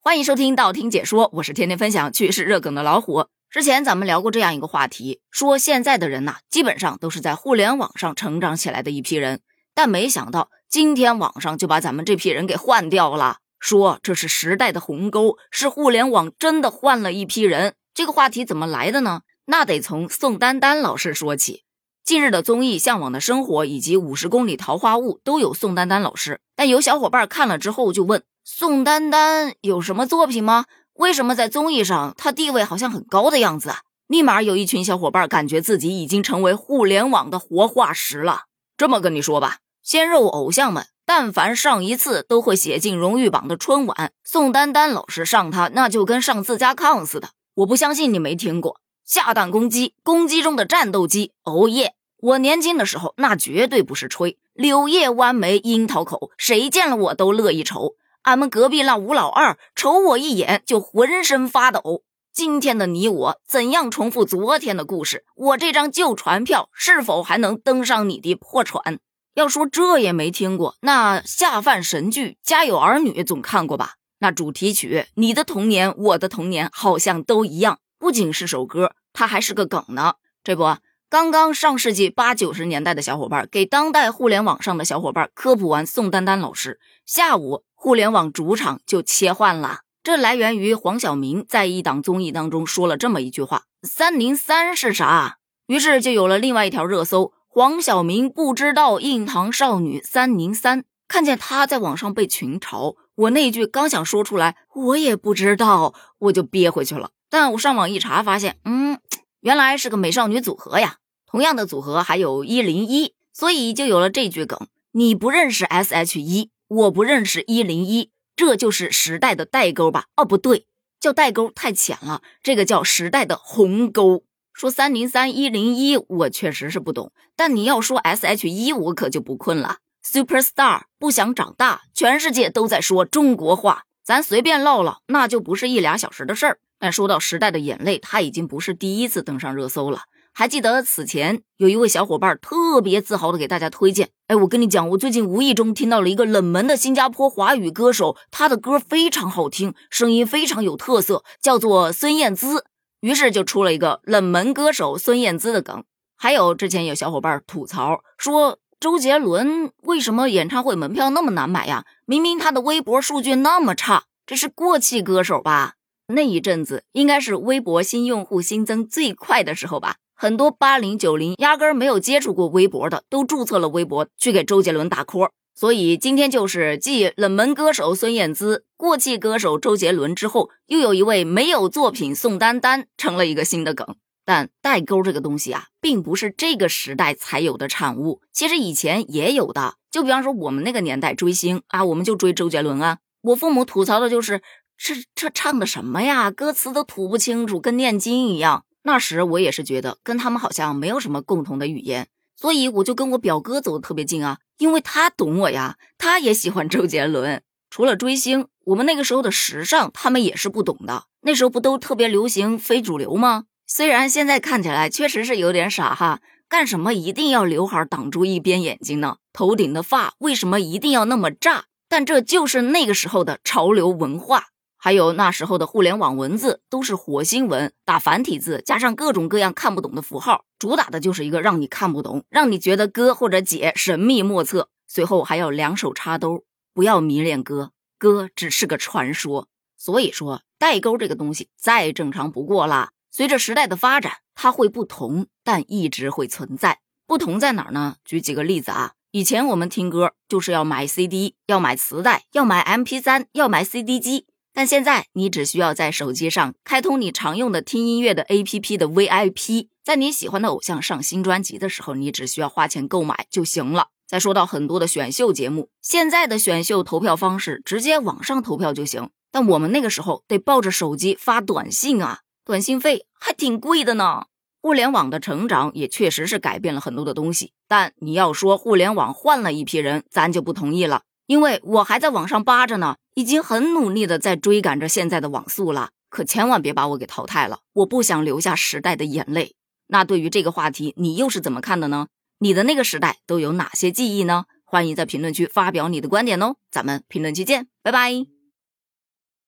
欢迎收听道听解说，我是天天分享趣事热梗的老虎。之前咱们聊过这样一个话题，说现在的人呐，基本上都是在互联网上成长起来的一批人，但没想到今天网上就把咱们这批人给换掉了，说这是时代的鸿沟，是互联网真的换了一批人。这个话题怎么来的呢？那得从宋丹丹老师说起。近日的综艺《向往的生活》以及《五十公里桃花坞》都有宋丹丹老师，但有小伙伴看了之后就问：宋丹丹有什么作品吗？为什么在综艺上她地位好像很高的样子啊？立马有一群小伙伴感觉自己已经成为互联网的活化石了。这么跟你说吧，鲜肉偶像们，但凡上一次都会写进荣誉榜的春晚，宋丹丹老师上他那就跟上自家炕似的。我不相信你没听过下蛋公鸡，公鸡中的战斗机，哦耶！我年轻的时候，那绝对不是吹。柳叶弯眉，樱桃口，谁见了我都乐意瞅。俺们隔壁那吴老二瞅我一眼就浑身发抖。今天的你我怎样重复昨天的故事？我这张旧船票是否还能登上你的破船？要说这也没听过，那下饭神剧《家有儿女》总看过吧？那主题曲《你的童年我的童年》好像都一样，不仅是首歌，它还是个梗呢。这不。刚刚上世纪八九十年代的小伙伴给当代互联网上的小伙伴科普完宋丹丹老师，下午互联网主场就切换了。这来源于黄晓明在一档综艺当中说了这么一句话：“三零三是啥？”于是就有了另外一条热搜：黄晓明不知道硬糖少女三零三。看见他在网上被群嘲，我那句刚想说出来，我也不知道，我就憋回去了。但我上网一查，发现，嗯。原来是个美少女组合呀，同样的组合还有一零一，所以就有了这句梗：你不认识 S H 一，我不认识一零一，这就是时代的代沟吧？哦，不对，叫代沟太浅了，这个叫时代的鸿沟。说三零三一零一，我确实是不懂，但你要说 S H 一，我可就不困了。Super Star 不想长大，全世界都在说中国话，咱随便唠唠，那就不是一俩小时的事儿。但说到时代的眼泪，他已经不是第一次登上热搜了。还记得此前有一位小伙伴特别自豪的给大家推荐，哎，我跟你讲，我最近无意中听到了一个冷门的新加坡华语歌手，他的歌非常好听，声音非常有特色，叫做孙燕姿。于是就出了一个冷门歌手孙燕姿的梗。还有之前有小伙伴吐槽说，周杰伦为什么演唱会门票那么难买呀？明明他的微博数据那么差，这是过气歌手吧？那一阵子应该是微博新用户新增最快的时候吧，很多八零九零压根儿没有接触过微博的，都注册了微博去给周杰伦打 call。所以今天就是继冷门歌手孙燕姿、过气歌手周杰伦之后，又有一位没有作品宋丹丹成了一个新的梗。但代沟这个东西啊，并不是这个时代才有的产物，其实以前也有的。就比方说我们那个年代追星啊，我们就追周杰伦啊。我父母吐槽的就是。这这唱的什么呀？歌词都吐不清楚，跟念经一样。那时我也是觉得跟他们好像没有什么共同的语言，所以我就跟我表哥走的特别近啊，因为他懂我呀，他也喜欢周杰伦。除了追星，我们那个时候的时尚他们也是不懂的。那时候不都特别流行非主流吗？虽然现在看起来确实是有点傻哈，干什么一定要刘海挡住一边眼睛呢？头顶的发为什么一定要那么炸？但这就是那个时候的潮流文化。还有那时候的互联网文字都是火星文，打繁体字，加上各种各样看不懂的符号，主打的就是一个让你看不懂，让你觉得哥或者姐神秘莫测。随后还要两手插兜，不要迷恋哥，哥只是个传说。所以说，代沟这个东西再正常不过啦。随着时代的发展，它会不同，但一直会存在。不同在哪儿呢？举几个例子啊，以前我们听歌就是要买 CD，要买磁带，要买 MP3，要买 CD 机。但现在你只需要在手机上开通你常用的听音乐的 APP 的 VIP，在你喜欢的偶像上新专辑的时候，你只需要花钱购买就行了。再说到很多的选秀节目，现在的选秀投票方式直接网上投票就行，但我们那个时候得抱着手机发短信啊，短信费还挺贵的呢。互联网的成长也确实是改变了很多的东西，但你要说互联网换了一批人，咱就不同意了。因为我还在网上扒着呢，已经很努力的在追赶着现在的网速了，可千万别把我给淘汰了，我不想留下时代的眼泪。那对于这个话题，你又是怎么看的呢？你的那个时代都有哪些记忆呢？欢迎在评论区发表你的观点哦，咱们评论区见，拜拜。